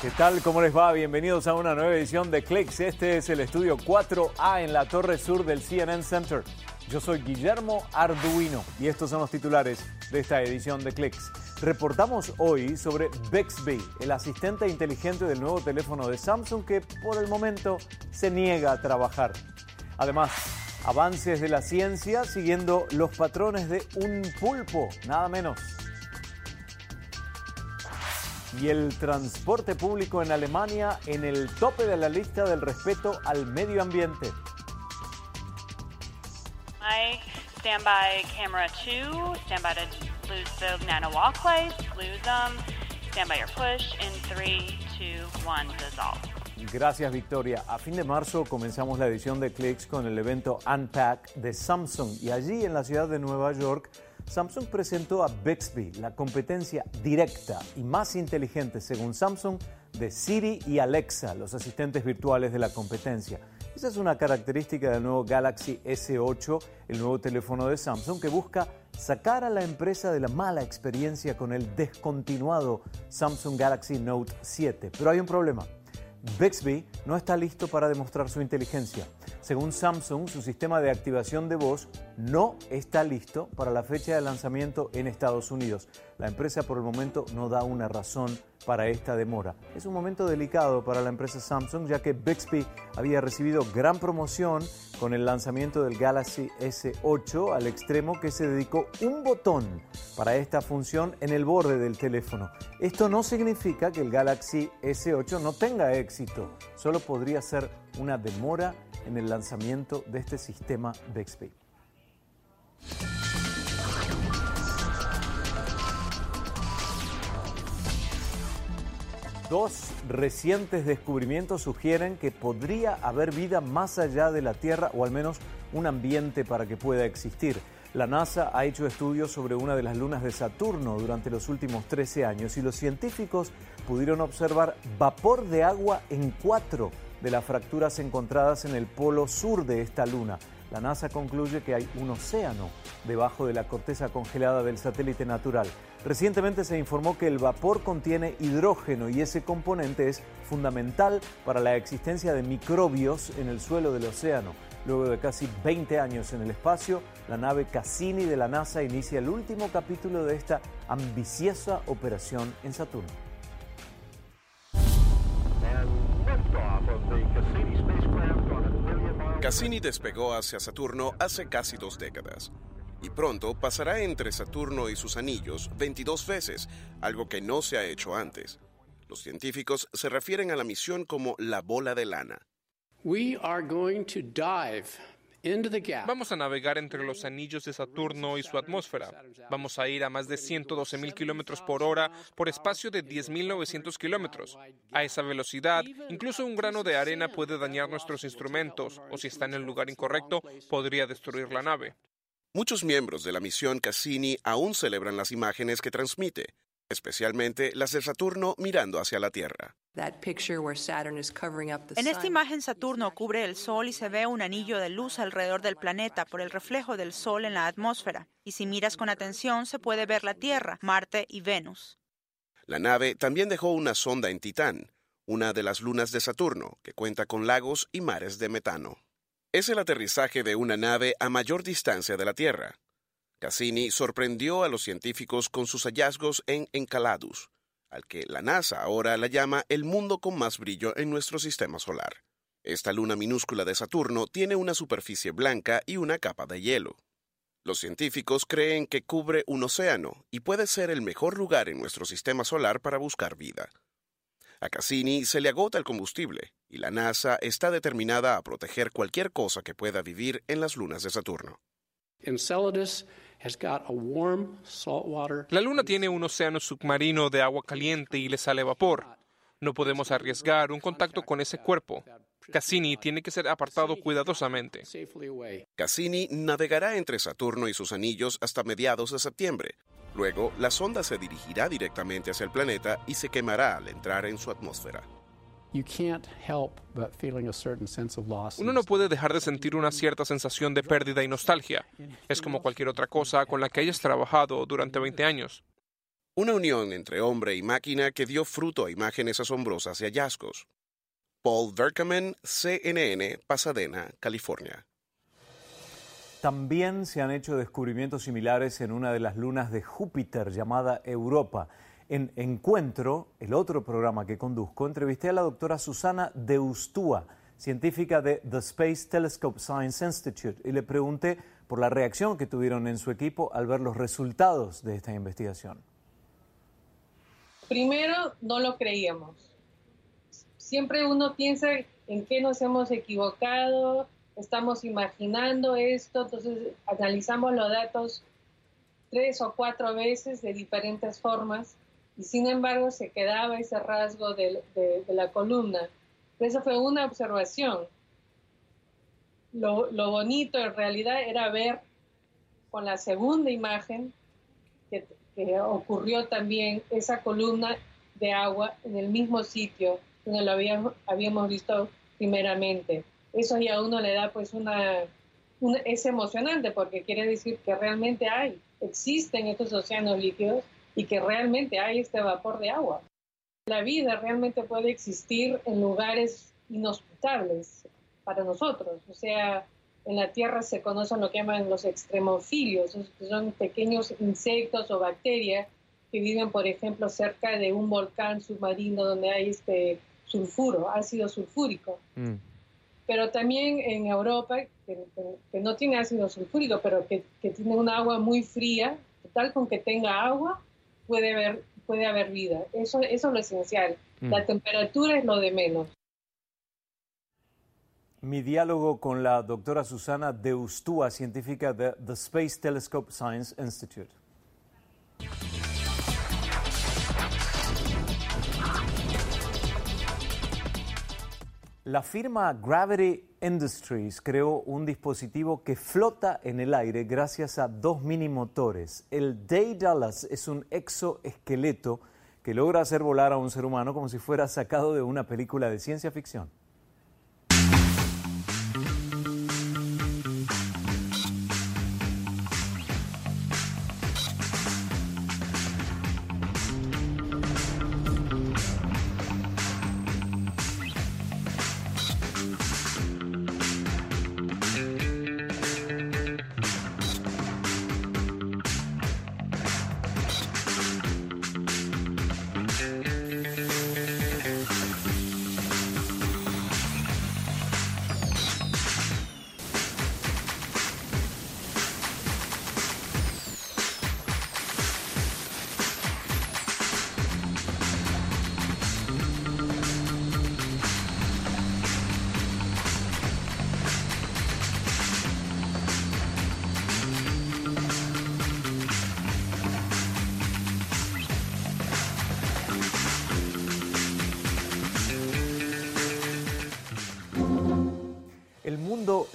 ¿Qué tal? ¿Cómo les va? Bienvenidos a una nueva edición de Clicks. Este es el estudio 4A en la torre sur del CNN Center. Yo soy Guillermo Arduino y estos son los titulares de esta edición de Clicks. Reportamos hoy sobre Bixby, el asistente inteligente del nuevo teléfono de Samsung que por el momento se niega a trabajar. Además, avances de la ciencia siguiendo los patrones de un pulpo, nada menos y el transporte público en Alemania en el tope de la lista del respeto al medio ambiente. My standby camera 2, standby to lose the nano walkways, lose them, standby your push in 3, 2, 1, dissolve. Gracias Victoria. A fin de marzo comenzamos la edición de Clicks con el evento Unpack de Samsung y allí en la ciudad de Nueva York Samsung presentó a Bixby, la competencia directa y más inteligente según Samsung de Siri y Alexa, los asistentes virtuales de la competencia. Esa es una característica del nuevo Galaxy S8, el nuevo teléfono de Samsung que busca sacar a la empresa de la mala experiencia con el descontinuado Samsung Galaxy Note 7. Pero hay un problema. Bixby no está listo para demostrar su inteligencia. Según Samsung, su sistema de activación de voz no está listo para la fecha de lanzamiento en Estados Unidos. La empresa por el momento no da una razón para esta demora. Es un momento delicado para la empresa Samsung ya que Bixby había recibido gran promoción con el lanzamiento del Galaxy S8 al extremo que se dedicó un botón para esta función en el borde del teléfono. Esto no significa que el Galaxy S8 no tenga éxito, solo podría ser una demora en el lanzamiento de este sistema Bixby. Dos recientes descubrimientos sugieren que podría haber vida más allá de la Tierra o al menos un ambiente para que pueda existir. La NASA ha hecho estudios sobre una de las lunas de Saturno durante los últimos 13 años y los científicos pudieron observar vapor de agua en cuatro de las fracturas encontradas en el polo sur de esta luna. La NASA concluye que hay un océano debajo de la corteza congelada del satélite natural. Recientemente se informó que el vapor contiene hidrógeno y ese componente es fundamental para la existencia de microbios en el suelo del océano. Luego de casi 20 años en el espacio, la nave Cassini de la NASA inicia el último capítulo de esta ambiciosa operación en Saturno. Cassini despegó hacia Saturno hace casi dos décadas y pronto pasará entre Saturno y sus anillos 22 veces, algo que no se ha hecho antes. Los científicos se refieren a la misión como la bola de lana. We are dive Vamos a navegar entre los anillos de Saturno y su atmósfera. Vamos a ir a más de 112.000 kilómetros por hora por espacio de 10.900 kilómetros. A esa velocidad, incluso un grano de arena puede dañar nuestros instrumentos o si está en el lugar incorrecto, podría destruir la nave. Muchos miembros de la misión Cassini aún celebran las imágenes que transmite, especialmente las de Saturno mirando hacia la Tierra. En esta imagen Saturno cubre el Sol y se ve un anillo de luz alrededor del planeta por el reflejo del Sol en la atmósfera. Y si miras con atención se puede ver la Tierra, Marte y Venus. La nave también dejó una sonda en Titán, una de las lunas de Saturno, que cuenta con lagos y mares de metano. Es el aterrizaje de una nave a mayor distancia de la Tierra. Cassini sorprendió a los científicos con sus hallazgos en Enceladus, al que la NASA ahora la llama el mundo con más brillo en nuestro sistema solar. Esta luna minúscula de Saturno tiene una superficie blanca y una capa de hielo. Los científicos creen que cubre un océano y puede ser el mejor lugar en nuestro sistema solar para buscar vida. A Cassini se le agota el combustible y la NASA está determinada a proteger cualquier cosa que pueda vivir en las lunas de Saturno. La Luna tiene un océano submarino de agua caliente y le sale vapor. No podemos arriesgar un contacto con ese cuerpo. Cassini tiene que ser apartado cuidadosamente. Cassini navegará entre Saturno y sus anillos hasta mediados de septiembre. Luego, la sonda se dirigirá directamente hacia el planeta y se quemará al entrar en su atmósfera. Uno no puede dejar de sentir una cierta sensación de pérdida y nostalgia. Es como cualquier otra cosa con la que hayas trabajado durante 20 años. Una unión entre hombre y máquina que dio fruto a imágenes asombrosas y hallazgos. Paul Verkamen, CNN, Pasadena, California. También se han hecho descubrimientos similares en una de las lunas de Júpiter llamada Europa. En Encuentro, el otro programa que conduzco, entrevisté a la doctora Susana Deustúa, científica de The Space Telescope Science Institute, y le pregunté por la reacción que tuvieron en su equipo al ver los resultados de esta investigación. Primero, no lo creíamos. Siempre uno piensa en qué nos hemos equivocado, estamos imaginando esto, entonces analizamos los datos tres o cuatro veces de diferentes formas y sin embargo se quedaba ese rasgo de, la columna. Esa fue una observación. Lo, bonito en realidad era ver con la segunda imagen que, ocurrió también esa columna de agua en el mismo sitio donde lo habíamos, habíamos visto primeramente. Eso ya a uno le da pues una, una, es emocionante porque quiere decir que realmente hay, existen estos océanos líquidos y que realmente hay este vapor de agua. La vida realmente puede existir en lugares inhospitables para nosotros, o sea, en la Tierra se conocen lo que llaman los extremofilios, que son pequeños insectos o bacterias que viven, por ejemplo, cerca de un volcán submarino donde hay este sulfuro, ácido sulfúrico. Mm. Pero también en Europa, que, no tiene ácido sulfúrico, pero que, que tiene un agua muy fría, tal con que tenga agua, puede haber, puede haber vida. Eso, eso es lo esencial. La mm. temperatura es lo de menos. Mi diálogo con la doctora Susana Deustúa, científica de The Space Telescope Science Institute. La firma Gravity Industries creó un dispositivo que flota en el aire gracias a dos mini motores. El Daedalus es un exoesqueleto que logra hacer volar a un ser humano como si fuera sacado de una película de ciencia ficción.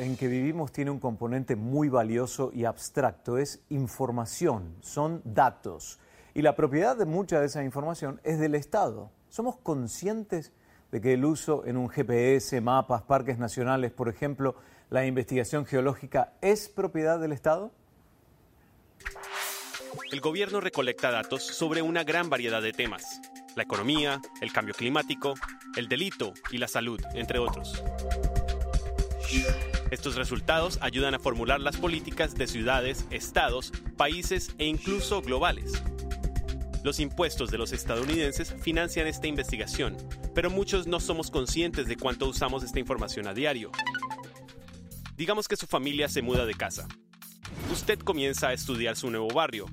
En que vivimos tiene un componente muy valioso y abstracto, es información, son datos. Y la propiedad de mucha de esa información es del Estado. ¿Somos conscientes de que el uso en un GPS, mapas, parques nacionales, por ejemplo, la investigación geológica es propiedad del Estado? El gobierno recolecta datos sobre una gran variedad de temas. La economía, el cambio climático, el delito y la salud, entre otros. Estos resultados ayudan a formular las políticas de ciudades, estados, países e incluso globales. Los impuestos de los estadounidenses financian esta investigación, pero muchos no somos conscientes de cuánto usamos esta información a diario. Digamos que su familia se muda de casa. Usted comienza a estudiar su nuevo barrio.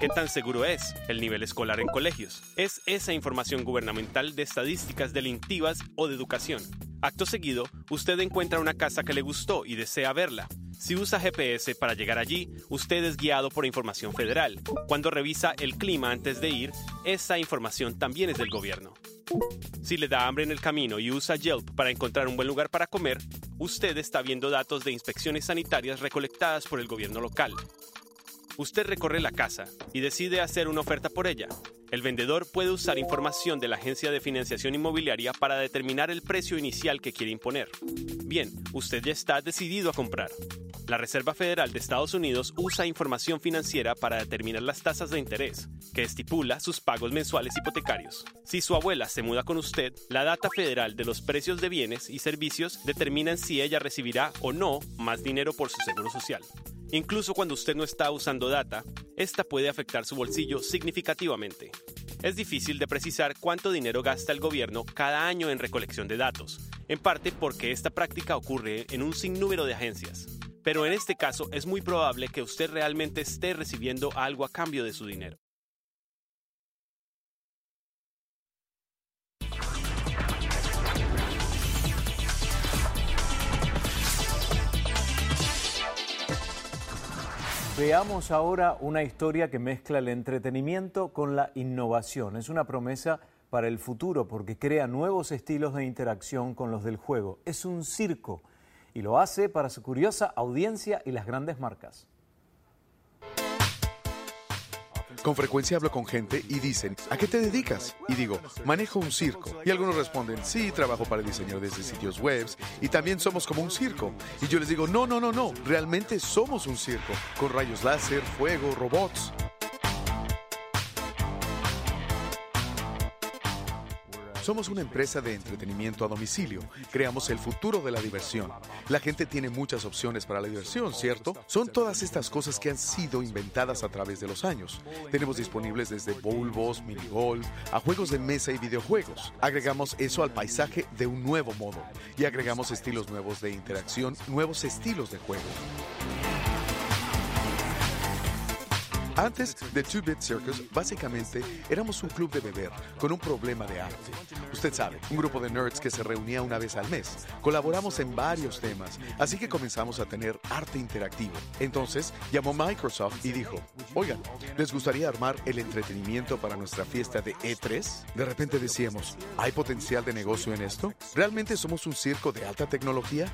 ¿Qué tan seguro es el nivel escolar en colegios? Es esa información gubernamental de estadísticas delictivas o de educación. Acto seguido, usted encuentra una casa que le gustó y desea verla. Si usa GPS para llegar allí, usted es guiado por información federal. Cuando revisa el clima antes de ir, esa información también es del gobierno. Si le da hambre en el camino y usa Yelp para encontrar un buen lugar para comer, usted está viendo datos de inspecciones sanitarias recolectadas por el gobierno local. Usted recorre la casa y decide hacer una oferta por ella. El vendedor puede usar información de la agencia de financiación inmobiliaria para determinar el precio inicial que quiere imponer. Bien, usted ya está decidido a comprar. La Reserva Federal de Estados Unidos usa información financiera para determinar las tasas de interés, que estipula sus pagos mensuales hipotecarios. Si su abuela se muda con usted, la data federal de los precios de bienes y servicios determinan si ella recibirá o no más dinero por su seguro social. Incluso cuando usted no está usando data, esta puede afectar su bolsillo significativamente. Es difícil de precisar cuánto dinero gasta el gobierno cada año en recolección de datos, en parte porque esta práctica ocurre en un sinnúmero de agencias pero en este caso es muy probable que usted realmente esté recibiendo algo a cambio de su dinero. Veamos ahora una historia que mezcla el entretenimiento con la innovación. Es una promesa para el futuro porque crea nuevos estilos de interacción con los del juego. Es un circo y lo hace para su curiosa audiencia y las grandes marcas. Con frecuencia hablo con gente y dicen, ¿a qué te dedicas? Y digo, manejo un circo. Y algunos responden, sí, trabajo para diseñadores de sitios web y también somos como un circo. Y yo les digo, no, no, no, no, realmente somos un circo, con rayos láser, fuego, robots. Somos una empresa de entretenimiento a domicilio. Creamos el futuro de la diversión. La gente tiene muchas opciones para la diversión, ¿cierto? Son todas estas cosas que han sido inventadas a través de los años. Tenemos disponibles desde bulbos, minigolf, a juegos de mesa y videojuegos. Agregamos eso al paisaje de un nuevo modo y agregamos estilos nuevos de interacción, nuevos estilos de juego. Antes de Two Bit Circus, básicamente éramos un club de beber con un problema de arte. Usted sabe, un grupo de nerds que se reunía una vez al mes. Colaboramos en varios temas, así que comenzamos a tener arte interactivo. Entonces llamó Microsoft y dijo, oigan, ¿les gustaría armar el entretenimiento para nuestra fiesta de E3? De repente decíamos, ¿hay potencial de negocio en esto? ¿Realmente somos un circo de alta tecnología?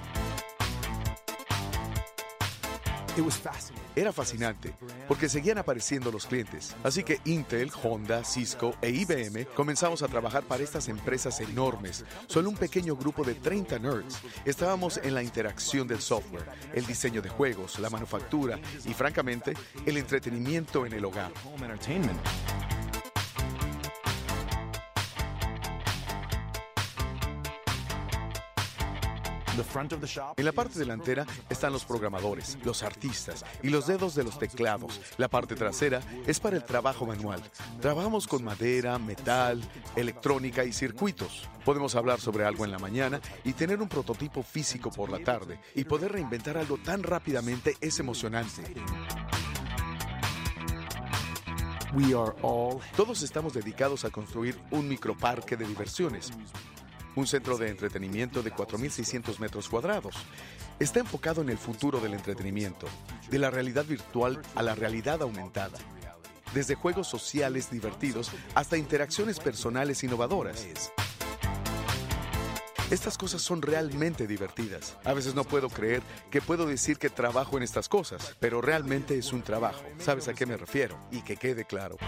Era fascinante porque seguían apareciendo los clientes. Así que Intel, Honda, Cisco e IBM comenzamos a trabajar para estas empresas enormes. Solo un pequeño grupo de 30 nerds. Estábamos en la interacción del software, el diseño de juegos, la manufactura y francamente el entretenimiento en el hogar. En la parte delantera están los programadores, los artistas y los dedos de los teclados. La parte trasera es para el trabajo manual. Trabajamos con madera, metal, electrónica y circuitos. Podemos hablar sobre algo en la mañana y tener un prototipo físico por la tarde. Y poder reinventar algo tan rápidamente es emocionante. Todos estamos dedicados a construir un microparque de diversiones un centro de entretenimiento de 4.600 metros cuadrados. Está enfocado en el futuro del entretenimiento, de la realidad virtual a la realidad aumentada, desde juegos sociales divertidos hasta interacciones personales innovadoras. Estas cosas son realmente divertidas. A veces no puedo creer que puedo decir que trabajo en estas cosas, pero realmente es un trabajo. ¿Sabes a qué me refiero? Y que quede claro.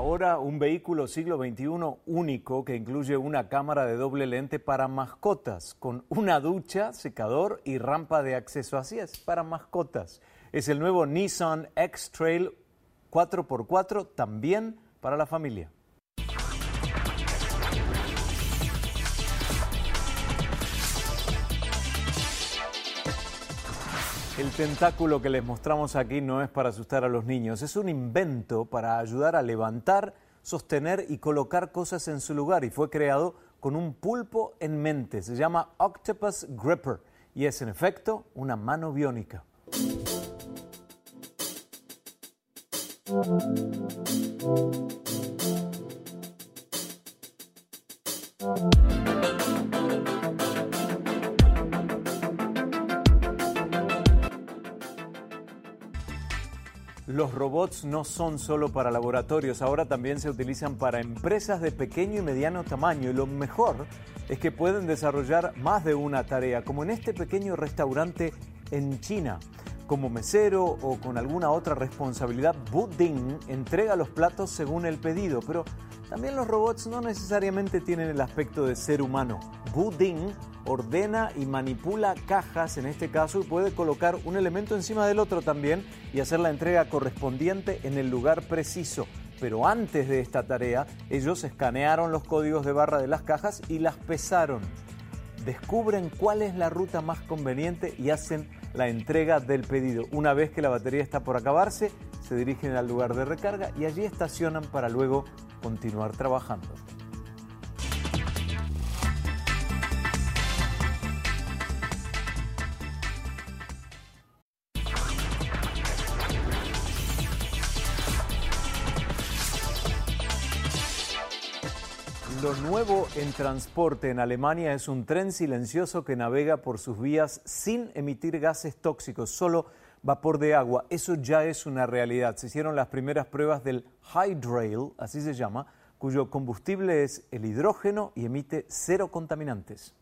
Ahora un vehículo siglo XXI único que incluye una cámara de doble lente para mascotas, con una ducha, secador y rampa de acceso. Así es, para mascotas. Es el nuevo Nissan X-Trail 4x4, también para la familia. El tentáculo que les mostramos aquí no es para asustar a los niños, es un invento para ayudar a levantar, sostener y colocar cosas en su lugar y fue creado con un pulpo en mente. Se llama Octopus Gripper y es en efecto una mano biónica. Los robots no son solo para laboratorios, ahora también se utilizan para empresas de pequeño y mediano tamaño y lo mejor es que pueden desarrollar más de una tarea, como en este pequeño restaurante en China. Como mesero o con alguna otra responsabilidad, Buding entrega los platos según el pedido, pero también los robots no necesariamente tienen el aspecto de ser humano. Buding ordena y manipula cajas en este caso y puede colocar un elemento encima del otro también y hacer la entrega correspondiente en el lugar preciso. Pero antes de esta tarea, ellos escanearon los códigos de barra de las cajas y las pesaron. Descubren cuál es la ruta más conveniente y hacen la entrega del pedido. Una vez que la batería está por acabarse, se dirigen al lugar de recarga y allí estacionan para luego continuar trabajando. Lo nuevo en transporte en Alemania es un tren silencioso que navega por sus vías sin emitir gases tóxicos, solo vapor de agua. Eso ya es una realidad. Se hicieron las primeras pruebas del Hydrail, así se llama, cuyo combustible es el hidrógeno y emite cero contaminantes.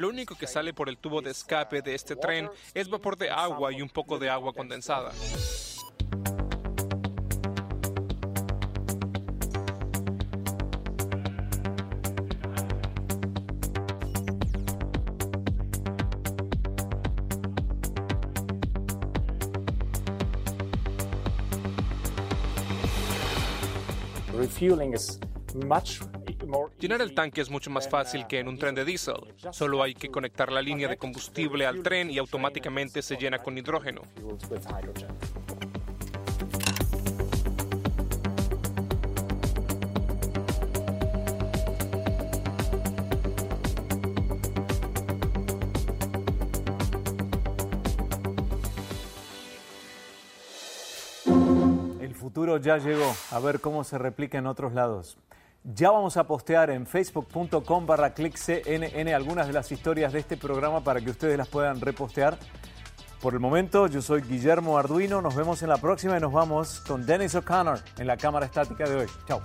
Lo único que sale por el tubo de escape de este tren es vapor de agua y un poco de agua condensada. Llenar el tanque es mucho más fácil que en un tren de diésel. Solo hay que conectar la línea de combustible al tren y automáticamente se llena con hidrógeno. El futuro ya llegó, a ver cómo se replica en otros lados. Ya vamos a postear en facebook.com barra cnn algunas de las historias de este programa para que ustedes las puedan repostear. Por el momento, yo soy Guillermo Arduino. Nos vemos en la próxima y nos vamos con Dennis O'Connor en la cámara estática de hoy. Chao.